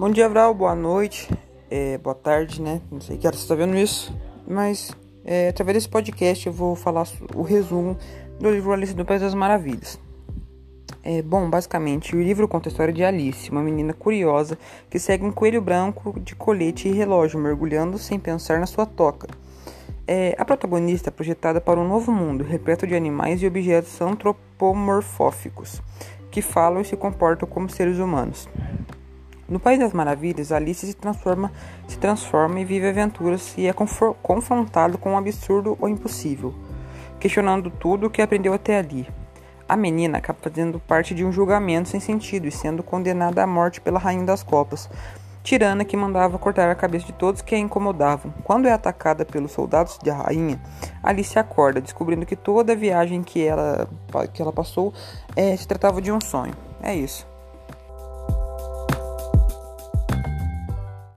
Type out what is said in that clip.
Bom dia, Vral, boa noite, é, boa tarde, né? Não sei que hora você está vendo isso, mas é, através desse podcast eu vou falar o resumo do livro Alice do País das Maravilhas. É, bom, basicamente, o livro conta a história de Alice, uma menina curiosa que segue um coelho branco de colete e relógio, mergulhando sem pensar na sua toca. É, a protagonista é projetada para um novo mundo, repleto de animais e objetos antropomorfóficos, que falam e se comportam como seres humanos. No País das Maravilhas, Alice se transforma, se transforma e vive aventuras e é confrontado com o um absurdo ou impossível, questionando tudo o que aprendeu até ali. A menina acaba fazendo parte de um julgamento sem sentido e sendo condenada à morte pela Rainha das Copas, tirana que mandava cortar a cabeça de todos que a incomodavam. Quando é atacada pelos soldados da rainha, Alice acorda, descobrindo que toda a viagem que ela, que ela passou é, se tratava de um sonho. É isso.